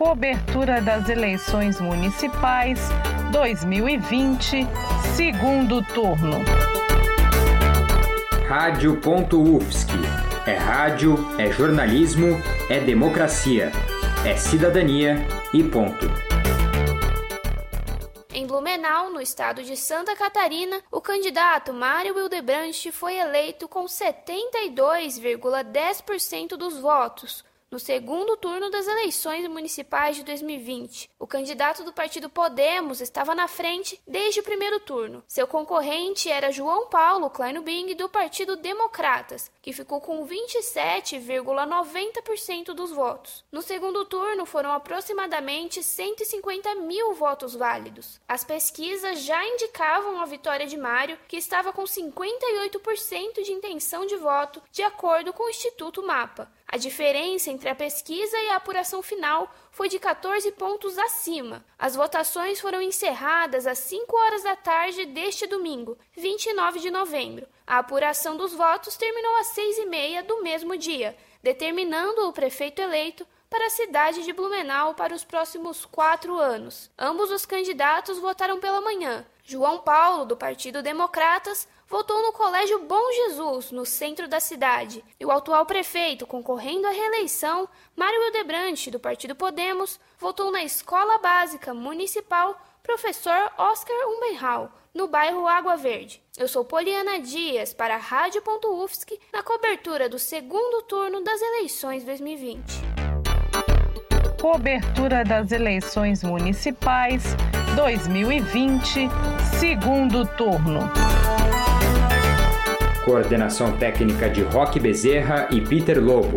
Cobertura das eleições municipais 2020, segundo turno. Rádio.UFSC. É rádio, é jornalismo, é democracia, é cidadania e ponto. Em Blumenau, no estado de Santa Catarina, o candidato Mário Hildebrandt foi eleito com 72,10% dos votos, no segundo turno das eleições municipais de 2020. O candidato do partido Podemos estava na frente desde o primeiro turno. Seu concorrente era João Paulo Kleinubing, do Partido Democratas, que ficou com 27,90% dos votos. No segundo turno foram aproximadamente 150 mil votos válidos. As pesquisas já indicavam a vitória de Mário, que estava com 58% de intenção de voto, de acordo com o Instituto Mapa. A diferença entre a pesquisa e a apuração final foi de 14 pontos acima. As votações foram encerradas às 5 horas da tarde deste domingo, 29 de novembro. A apuração dos votos terminou às 6 e meia do mesmo dia, determinando o prefeito eleito para a cidade de Blumenau para os próximos quatro anos. Ambos os candidatos votaram pela manhã. João Paulo, do Partido Democratas, votou no Colégio Bom Jesus, no centro da cidade, e o atual prefeito, concorrendo à reeleição, Mário Hildebrandt, do Partido Podemos, votou na Escola Básica Municipal Professor Oscar Umbenhal, no bairro Água Verde. Eu sou Poliana Dias, para a Rádio.UFSC, na cobertura do segundo turno das eleições 2020. Cobertura das eleições municipais 2020, segundo turno. Coordenação técnica de Roque Bezerra e Peter Lobo.